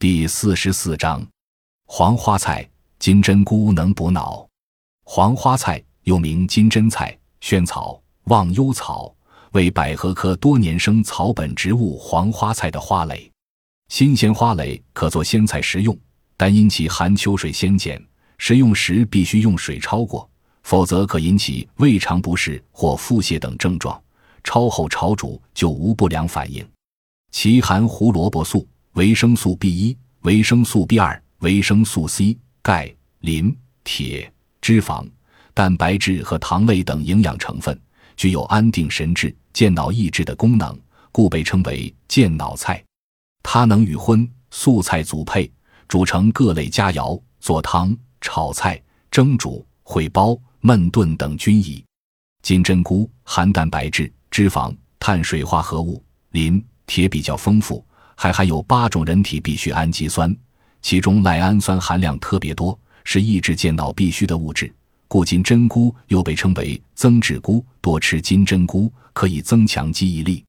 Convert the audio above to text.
第四十四章，黄花菜、金针菇能补脑。黄花菜又名金针菜、萱草、忘忧草，为百合科多年生草本植物黄花菜的花蕾。新鲜花蕾可做鲜菜食用，但因其含秋水仙碱，食用时必须用水焯过，否则可引起胃肠不适或腹泻等症状。焯后炒煮就无不良反应。其含胡萝卜素。维生素 B 一、维生素 B 二、维生素 C、钙、磷、铁、脂肪、蛋白质和糖类等营养成分，具有安定神志、健脑益智的功能，故被称为健脑菜。它能与荤素菜组配，煮成各类佳肴，做汤、炒菜、蒸煮、烩包、焖炖等均宜。金针菇含蛋白质、脂肪、碳水化合物、磷、铁比较丰富。还含有八种人体必需氨基酸，其中赖氨酸含量特别多，是抑制健脑必需的物质。故金针菇又被称为增智菇。多吃金针菇可以增强记忆力。